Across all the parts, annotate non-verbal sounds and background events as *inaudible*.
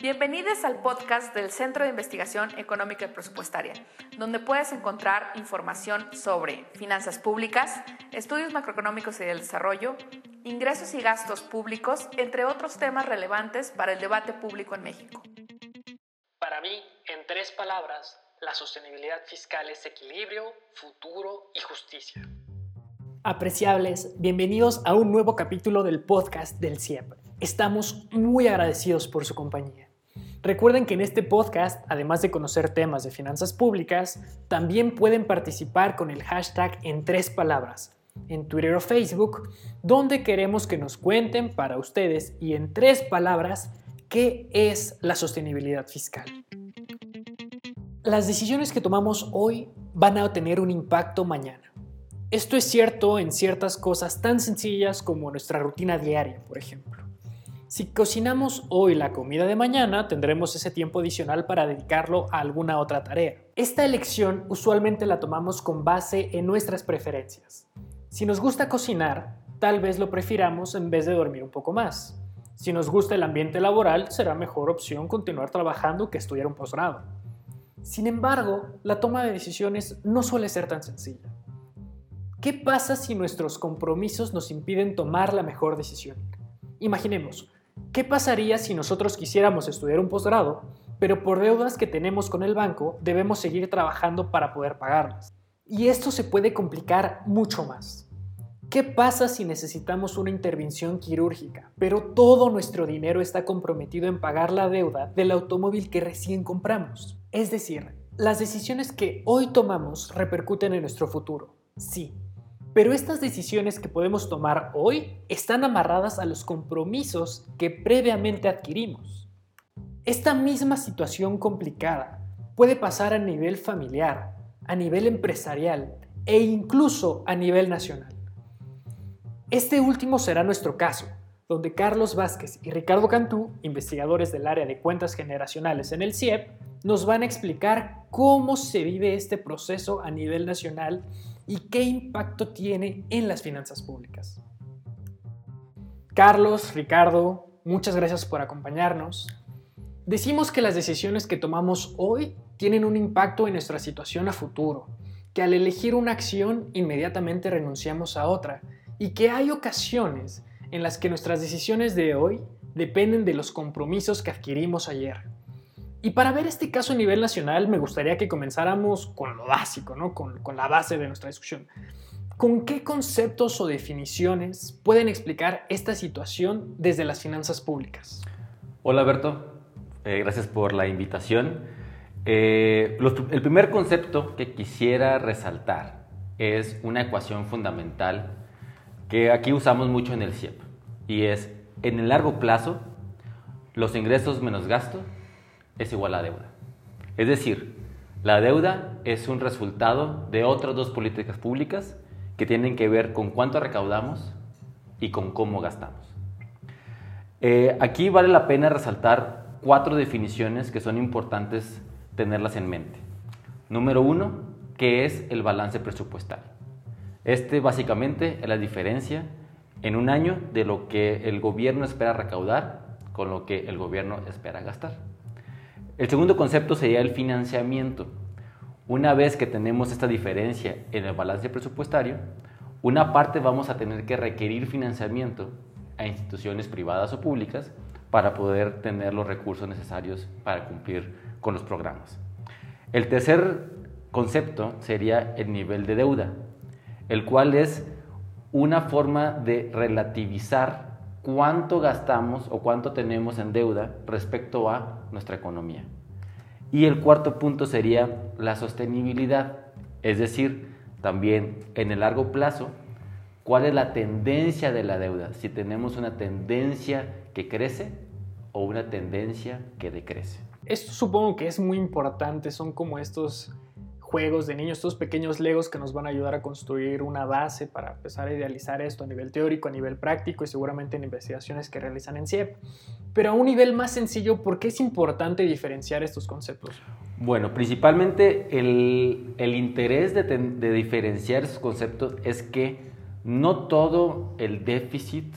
Bienvenidos al podcast del Centro de Investigación Económica y Presupuestaria, donde puedes encontrar información sobre finanzas públicas, estudios macroeconómicos y del desarrollo, ingresos y gastos públicos, entre otros temas relevantes para el debate público en México. Para mí, en tres palabras, la sostenibilidad fiscal es equilibrio, futuro y justicia. Apreciables, bienvenidos a un nuevo capítulo del podcast del CIEP. Estamos muy agradecidos por su compañía. Recuerden que en este podcast, además de conocer temas de finanzas públicas, también pueden participar con el hashtag en tres palabras, en Twitter o Facebook, donde queremos que nos cuenten para ustedes y en tres palabras qué es la sostenibilidad fiscal. Las decisiones que tomamos hoy van a tener un impacto mañana. Esto es cierto en ciertas cosas tan sencillas como nuestra rutina diaria, por ejemplo. Si cocinamos hoy la comida de mañana, tendremos ese tiempo adicional para dedicarlo a alguna otra tarea. Esta elección usualmente la tomamos con base en nuestras preferencias. Si nos gusta cocinar, tal vez lo prefiramos en vez de dormir un poco más. Si nos gusta el ambiente laboral, será mejor opción continuar trabajando que estudiar un posgrado. Sin embargo, la toma de decisiones no suele ser tan sencilla. ¿Qué pasa si nuestros compromisos nos impiden tomar la mejor decisión? Imaginemos, ¿Qué pasaría si nosotros quisiéramos estudiar un posgrado, pero por deudas que tenemos con el banco debemos seguir trabajando para poder pagarlas? Y esto se puede complicar mucho más. ¿Qué pasa si necesitamos una intervención quirúrgica, pero todo nuestro dinero está comprometido en pagar la deuda del automóvil que recién compramos? Es decir, las decisiones que hoy tomamos repercuten en nuestro futuro, sí, pero estas decisiones que podemos tomar hoy están amarradas a los compromisos que previamente adquirimos. Esta misma situación complicada puede pasar a nivel familiar, a nivel empresarial e incluso a nivel nacional. Este último será nuestro caso, donde Carlos Vázquez y Ricardo Cantú, investigadores del área de cuentas generacionales en el CIEP, nos van a explicar cómo se vive este proceso a nivel nacional y qué impacto tiene en las finanzas públicas. Carlos, Ricardo, muchas gracias por acompañarnos. Decimos que las decisiones que tomamos hoy tienen un impacto en nuestra situación a futuro, que al elegir una acción inmediatamente renunciamos a otra y que hay ocasiones en las que nuestras decisiones de hoy dependen de los compromisos que adquirimos ayer. Y para ver este caso a nivel nacional, me gustaría que comenzáramos con lo básico, ¿no? con, la base de nuestra discusión. ¿Con qué conceptos o definiciones pueden explicar esta situación desde las finanzas públicas? Hola, Berto. Eh, gracias por la invitación. Eh, el primer concepto que quisiera resaltar es una ecuación fundamental que aquí usamos mucho en el CIEP y es en el largo plazo los ingresos menos gastos es igual a deuda. Es decir, la deuda es un resultado de otras dos políticas públicas que tienen que ver con cuánto recaudamos y con cómo gastamos. Eh, aquí vale la pena resaltar cuatro definiciones que son importantes tenerlas en mente. Número uno, ¿qué es el balance presupuestal? Este básicamente es la diferencia en un año de lo que el gobierno espera recaudar con lo que el gobierno espera gastar. El segundo concepto sería el financiamiento. Una vez que tenemos esta diferencia en el balance presupuestario, una parte vamos a tener que requerir financiamiento a instituciones privadas o públicas para poder tener los recursos necesarios para cumplir con los programas. El tercer concepto sería el nivel de deuda, el cual es una forma de relativizar cuánto gastamos o cuánto tenemos en deuda respecto a nuestra economía. Y el cuarto punto sería la sostenibilidad, es decir, también en el largo plazo, cuál es la tendencia de la deuda, si tenemos una tendencia que crece o una tendencia que decrece. Esto supongo que es muy importante, son como estos juegos de niños, estos pequeños legos que nos van a ayudar a construir una base para empezar a idealizar esto a nivel teórico, a nivel práctico y seguramente en investigaciones que realizan en CIEP. Pero a un nivel más sencillo, ¿por qué es importante diferenciar estos conceptos? Bueno, principalmente el, el interés de, de diferenciar estos conceptos es que no todo el déficit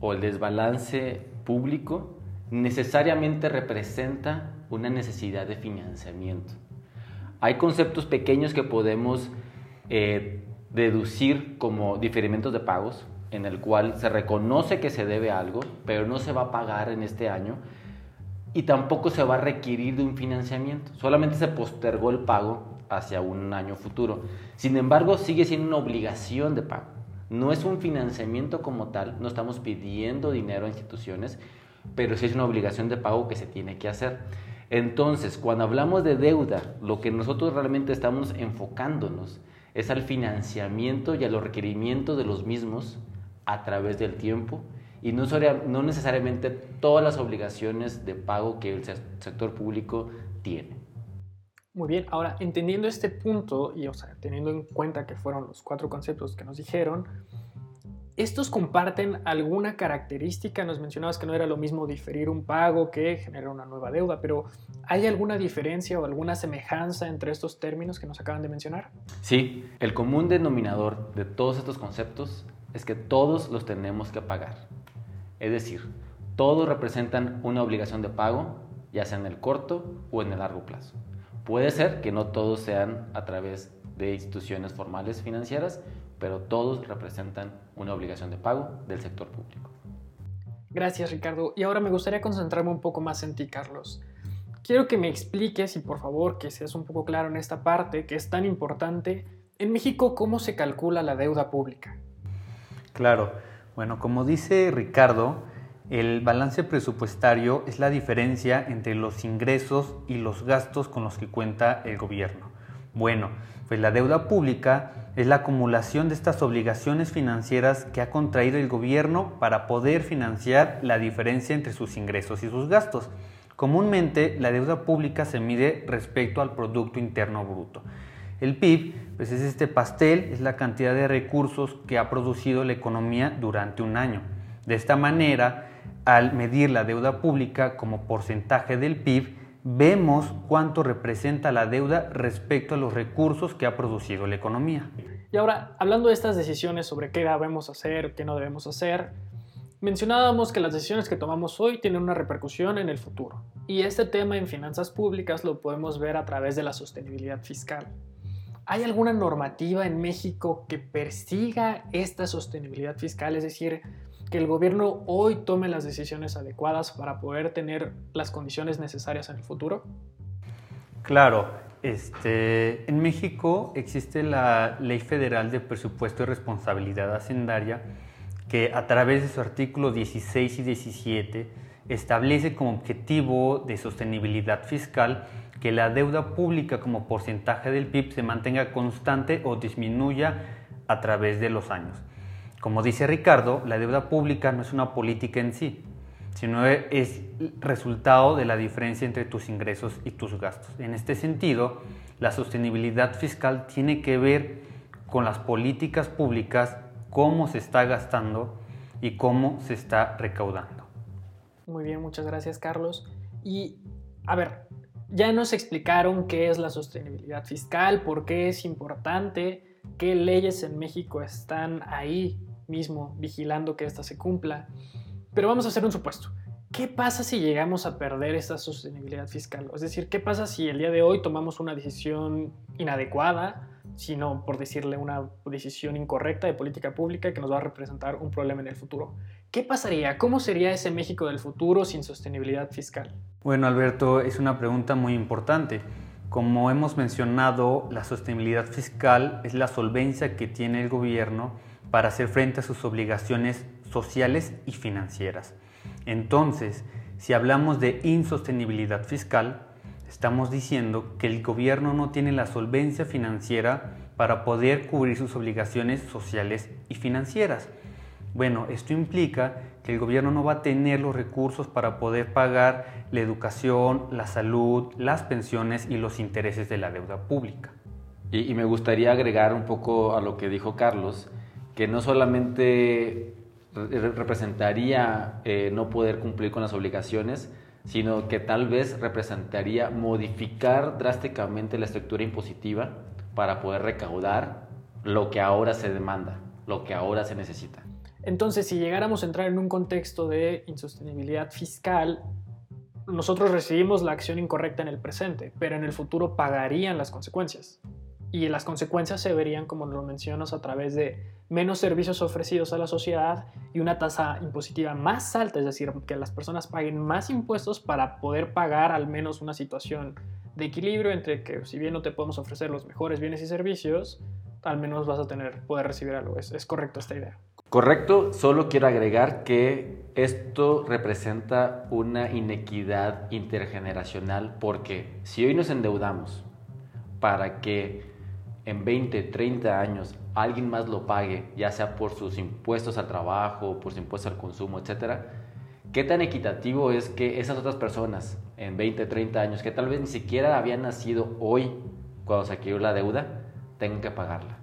o el desbalance público necesariamente representa una necesidad de financiamiento. Hay conceptos pequeños que podemos eh, deducir como diferimientos de pagos, en el cual se reconoce que se debe algo, pero no se va a pagar en este año y tampoco se va a requerir de un financiamiento, solamente se postergó el pago hacia un año futuro. Sin embargo, sigue siendo una obligación de pago. No es un financiamiento como tal, no estamos pidiendo dinero a instituciones, pero sí es una obligación de pago que se tiene que hacer. Entonces, cuando hablamos de deuda, lo que nosotros realmente estamos enfocándonos es al financiamiento y a los requerimientos de los mismos a través del tiempo y no, necesariamente todas las obligaciones de pago que el sector público tiene. Muy bien, ahora entendiendo este punto y o sea, teniendo en cuenta que fueron los cuatro conceptos que nos dijeron, ¿estos comparten alguna característica? Nos mencionabas que no era lo mismo diferir un pago que generar una nueva deuda, pero ¿hay alguna diferencia o alguna semejanza entre estos términos que nos acaban de mencionar? Sí, el común denominador de todos estos conceptos es que todos los tenemos que pagar. Es decir, todos representan una obligación de pago, ya sea en el corto o en el largo plazo. Puede ser que no todos sean a través de instituciones formales financieras, pero todos representan una obligación de pago del sector público. Gracias Ricardo. Y ahora me gustaría concentrarme un poco más en ti, Carlos. Quiero que me expliques y por favor que seas un poco claro en esta parte que es tan importante. En México, ¿cómo se calcula la deuda pública? Claro. Bueno, como dice Ricardo, el balance presupuestario es la diferencia entre los ingresos y los gastos con los que cuenta el gobierno. Bueno, pues la deuda pública es la acumulación de estas obligaciones financieras que ha contraído el gobierno para poder financiar la diferencia entre sus ingresos y sus gastos. Comúnmente la deuda pública se mide respecto al Producto Interno Bruto. El PIB pues es este pastel, es la cantidad de recursos que ha producido la economía durante un año. De esta manera, al medir la deuda pública como porcentaje del PIB, vemos cuánto representa la deuda respecto a los recursos que ha producido la economía. Y ahora, hablando de estas decisiones sobre qué debemos hacer, qué no debemos hacer, mencionábamos que las decisiones que tomamos hoy tienen una repercusión en el futuro. Y este tema en finanzas públicas lo podemos ver a través de la sostenibilidad fiscal. ¿Hay alguna normativa en México que persiga esta sostenibilidad fiscal? Es decir, que el gobierno hoy tome las decisiones adecuadas para poder tener las condiciones necesarias en el futuro? Claro, este, en México existe la Ley Federal de Presupuesto y Responsabilidad Hacendaria que a través de su artículo 16 y 17 establece como objetivo de sostenibilidad fiscal que la deuda pública como porcentaje del PIB se mantenga constante o disminuya a través de los años. Como dice Ricardo, la deuda pública no es una política en sí, sino es resultado de la diferencia entre tus ingresos y tus gastos. En este sentido, la sostenibilidad fiscal tiene que ver con las políticas públicas, cómo se está gastando y cómo se está recaudando. Muy bien, muchas gracias Carlos. Y a ver, ya nos explicaron qué es la sostenibilidad fiscal, por qué es importante, qué leyes en México están ahí mismo vigilando que ésta se cumpla. Pero vamos a hacer un supuesto. ¿Qué pasa si llegamos a perder esta sostenibilidad fiscal? Es decir, ¿qué pasa si el día de hoy tomamos una decisión inadecuada, sino por decirle una decisión incorrecta de política pública que nos va a representar un problema en el futuro? ¿Qué pasaría? ¿Cómo sería ese México del futuro sin sostenibilidad fiscal? Bueno, Alberto, es una pregunta muy importante. Como hemos mencionado, la sostenibilidad fiscal es la solvencia que tiene el gobierno para hacer frente a sus obligaciones sociales y financieras. Entonces, si hablamos de insostenibilidad fiscal, estamos diciendo que el gobierno no tiene la solvencia financiera para poder cubrir sus obligaciones sociales y financieras. Bueno, esto implica que el gobierno no va a tener los recursos para poder pagar la educación, la salud, las pensiones y los intereses de la deuda pública. Y, me gustaría agregar un poco a lo que dijo Carlos, que no solamente representaría eh, no poder cumplir con las obligaciones, sino que tal vez representaría modificar drásticamente la estructura impositiva para poder recaudar lo que ahora se demanda, lo que ahora se necesita. Entonces, si llegáramos a entrar en un contexto de insostenibilidad fiscal, nosotros recibimos la acción incorrecta en el presente, pero en el futuro pagarían las consecuencias. Y las consecuencias se verían, como lo mencionas, a través de menos servicios ofrecidos a la sociedad y una tasa impositiva más alta, es decir, que las personas paguen más impuestos para poder pagar al menos una situación de equilibrio entre que si bien no te podemos ofrecer los mejores bienes y servicios, al menos vas a tener, poder recibir algo. ¿Es, es correcto esta idea? Correcto, solo quiero agregar que esto representa una inequidad intergeneracional porque si hoy nos endeudamos para que en 20, 30 años alguien más lo pague, ya sea por sus impuestos al trabajo, por sus impuestos al consumo, etcétera, ¿qué tan equitativo es que esas otras personas en 20, 30 años que tal vez ni siquiera habían nacido hoy cuando se adquirió la deuda, tengan que pagarla?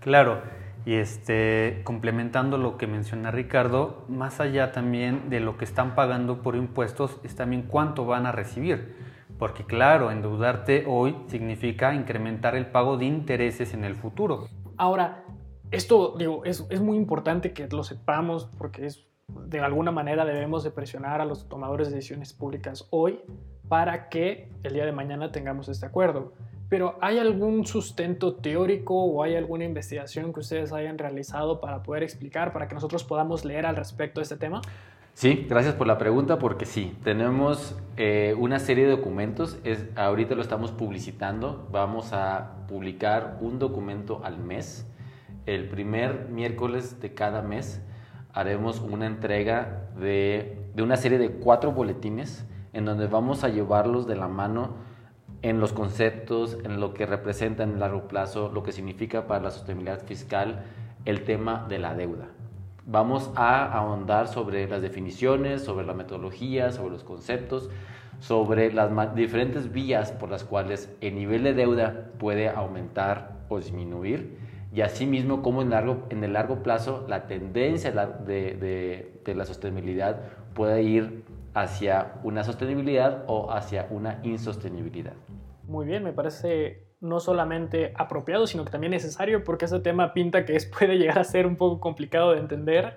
Claro, y este, complementando lo que menciona Ricardo, más allá también de lo que están pagando por impuestos, es también cuánto van a recibir. Porque claro, endeudarte hoy significa incrementar el pago de intereses en el futuro. Ahora, esto digo, es, es muy importante que lo sepamos porque es, de alguna manera debemos de presionar a los tomadores de decisiones públicas hoy para que el día de mañana tengamos este acuerdo. Pero ¿hay algún sustento teórico o hay alguna investigación que ustedes hayan realizado para poder explicar, para que nosotros podamos leer al respecto de este tema? Sí, gracias por la pregunta porque sí, tenemos eh, una serie de documentos, es, ahorita lo estamos publicitando, vamos a publicar un documento al mes, el primer miércoles de cada mes haremos una entrega de, de una serie de cuatro boletines en donde vamos a llevarlos de la mano en los conceptos, en lo que representa en largo plazo, lo que significa para la sostenibilidad fiscal el tema de la deuda. Vamos a ahondar sobre las definiciones, sobre la metodología, sobre los conceptos, sobre las diferentes vías por las cuales el nivel de deuda puede aumentar o disminuir y asimismo cómo en, largo, en el largo plazo la tendencia de, de, de la sostenibilidad puede ir hacia una sostenibilidad o hacia una insostenibilidad. Muy bien, me parece no solamente apropiado, sino que también necesario porque ese tema pinta que es, *laughs* puede llegar a ser un poco complicado de entender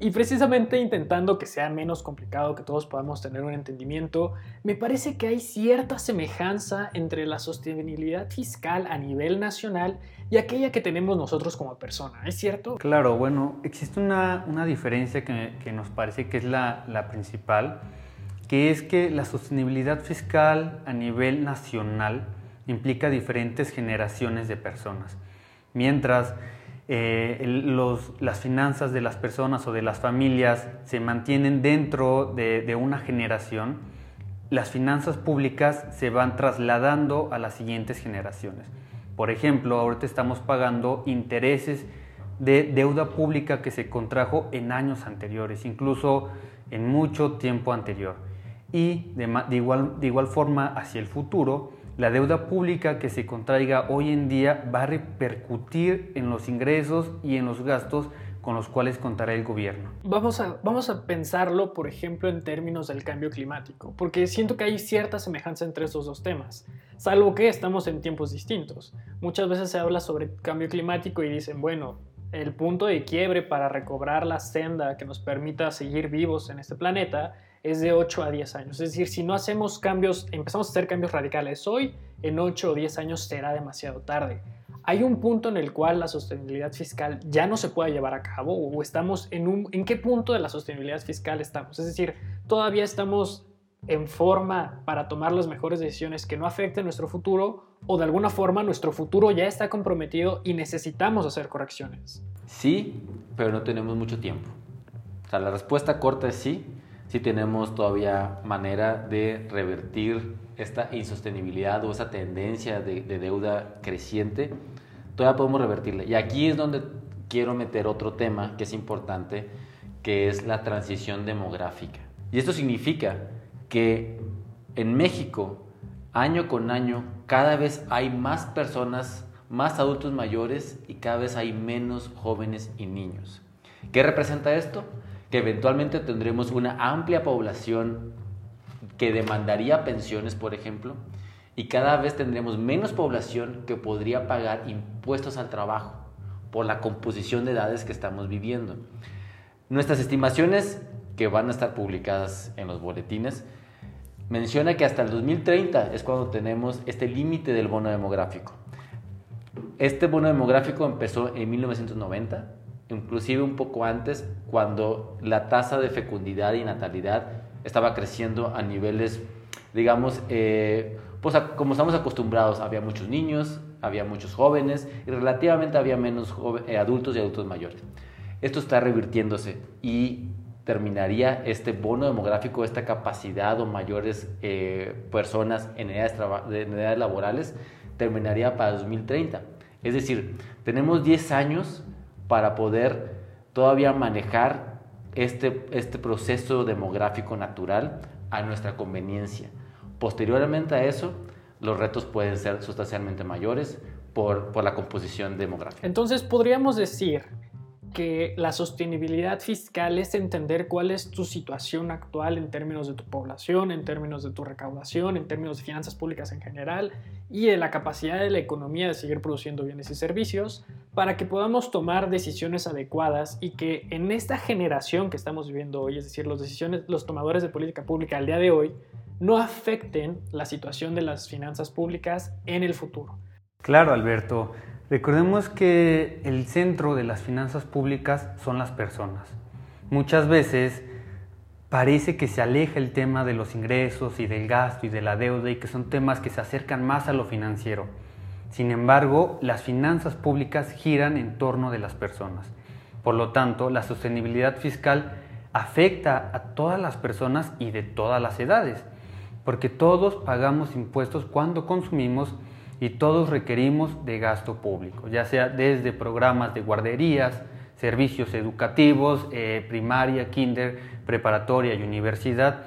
y precisamente intentando que sea menos complicado, que todos podamos tener un entendimiento, me parece que hay cierta semejanza entre la sostenibilidad fiscal a nivel nacional y aquella que tenemos nosotros como persona, ¿es cierto? Claro, bueno, existe una, una diferencia que, que, nos parece que es la, la principal, que es que la sostenibilidad fiscal a nivel nacional implica diferentes generaciones de personas, mientras eh, los, las finanzas de las personas o de las familias se mantienen dentro de, de, una generación, las finanzas públicas se van trasladando a las siguientes generaciones. Por ejemplo, ahorita estamos pagando intereses de deuda pública que se contrajo en años anteriores, incluso en mucho tiempo anterior. Y de, igual, de igual forma hacia el futuro, la deuda pública que se contraiga hoy en día va a repercutir en los ingresos y en los gastos con los cuales contará el gobierno. Vamos a, vamos a pensarlo, por ejemplo, en términos del cambio climático, porque siento que hay cierta semejanza entre estos dos temas, salvo que estamos en tiempos distintos. Muchas veces se habla sobre cambio climático y dicen, bueno, el punto de quiebre para recobrar la senda que nos permita seguir vivos en este planeta es de 8 a 10 años. Es decir, si no hacemos cambios, empezamos a hacer cambios radicales hoy, en 8 o 10 años será demasiado tarde. ¿Hay un punto en el cual la sostenibilidad fiscal ya no se puede llevar a cabo? ¿O estamos en un... ¿En qué punto de la sostenibilidad fiscal estamos? Es decir, todavía estamos en forma para tomar las mejores decisiones que no afecten nuestro futuro o de alguna forma nuestro futuro ya está comprometido y necesitamos hacer correcciones. Sí, pero no tenemos mucho tiempo. O sea, la respuesta corta es sí, si tenemos todavía manera de revertir esta insostenibilidad o esa tendencia de, de, deuda creciente, todavía podemos revertirla. Y aquí es donde quiero meter otro tema que es importante, que es la transición demográfica. Y esto significa que en México, año con año, cada vez hay más personas, más adultos mayores y cada vez hay menos jóvenes y niños. ¿Qué representa esto? Que eventualmente tendremos una amplia población que demandaría pensiones, por ejemplo, y cada vez tendremos menos población que podría pagar impuestos al trabajo por la composición de edades que estamos viviendo. Nuestras estimaciones que van a estar publicadas en los boletines, menciona que hasta el 2030 es cuando tenemos este límite del bono demográfico. Este bono demográfico empezó en 1990, inclusive un poco antes, cuando la tasa de fecundidad y natalidad estaba creciendo a niveles, digamos, eh, pues como estamos acostumbrados, había muchos niños, había muchos jóvenes y relativamente había menos eh, adultos y adultos mayores. Esto está revirtiéndose y terminaría este bono demográfico, esta capacidad o mayores eh, personas en edades, en edades laborales, terminaría para 2030. Es decir, tenemos 10 años para poder todavía manejar este, este proceso demográfico natural a nuestra conveniencia. Posteriormente a eso, los retos pueden ser sustancialmente mayores por, por la composición demográfica. Entonces, podríamos decir que la sostenibilidad fiscal es entender cuál es tu situación actual en términos de tu población, en términos de tu recaudación, en términos de finanzas públicas en general y de la capacidad de la economía de seguir produciendo bienes y servicios para que podamos tomar decisiones adecuadas y que en esta generación que estamos viviendo hoy, es decir, los, decisiones, los tomadores de política pública al día de hoy, no afecten la situación de las finanzas públicas en el futuro. Claro, Alberto. Recordemos que el centro de las finanzas públicas son las personas. Muchas veces parece que se aleja el tema de los ingresos y del gasto y de la deuda y que son temas que se acercan más a lo financiero. Sin embargo, las finanzas públicas giran en torno de las personas. Por lo tanto, la sostenibilidad fiscal afecta a todas las personas y de todas las edades, porque todos pagamos impuestos cuando consumimos y todos requerimos de gasto público, ya sea desde programas de guarderías, servicios educativos, eh, primaria, kinder, preparatoria y universidad,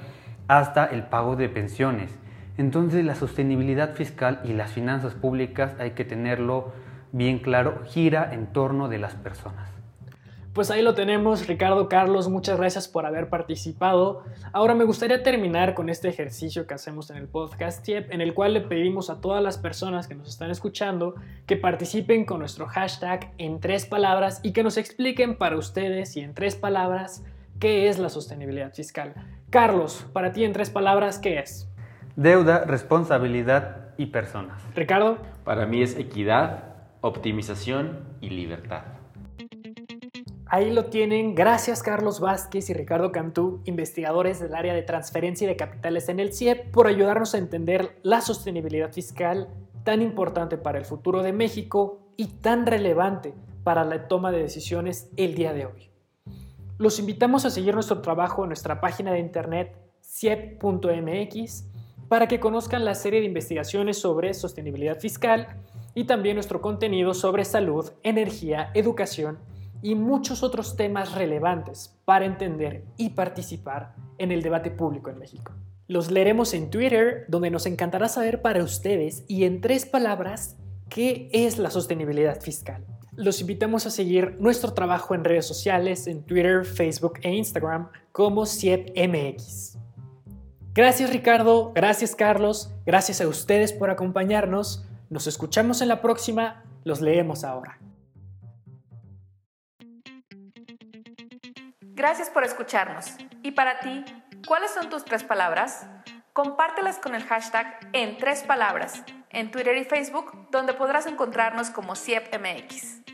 hasta el pago de pensiones. Entonces la sostenibilidad fiscal y las finanzas públicas hay que tenerlo bien claro, gira en torno de las personas. Pues ahí lo tenemos, Ricardo Carlos, muchas gracias por haber participado. Ahora me gustaría terminar con este ejercicio que hacemos en el podcast en el cual le pedimos a todas las personas que nos están escuchando que participen con nuestro hashtag en tres palabras y que nos expliquen para ustedes y en tres palabras qué es la sostenibilidad fiscal. Carlos, para ti en tres palabras, ¿qué es? Deuda, responsabilidad y personas. Ricardo. Para mí es equidad, optimización y libertad. Ahí lo tienen. Gracias Carlos Vázquez y Ricardo Cantú, investigadores del área de transferencia y de capitales en el CIEP, por ayudarnos a entender la sostenibilidad fiscal tan importante para el futuro de México y tan relevante para la toma de decisiones el día de hoy. Los invitamos a seguir nuestro trabajo en nuestra página de internet ciep.mx para que conozcan la serie de investigaciones sobre sostenibilidad fiscal y también nuestro contenido sobre salud, energía, educación y muchos otros temas relevantes para entender y participar en el debate público en México. Los leeremos en Twitter, donde nos encantará saber para ustedes y en tres palabras qué es la sostenibilidad fiscal. Los invitamos a seguir nuestro trabajo en redes sociales, en Twitter, Facebook e Instagram como CIEPMX. Gracias Ricardo, gracias Carlos, gracias a ustedes por acompañarnos. Nos escuchamos en la próxima, los leemos ahora. Gracias por escucharnos. ¿Y para ti, cuáles son tus tres palabras? Compártelas con el hashtag en tres palabras en Twitter y Facebook, donde podrás encontrarnos como CIEPMX.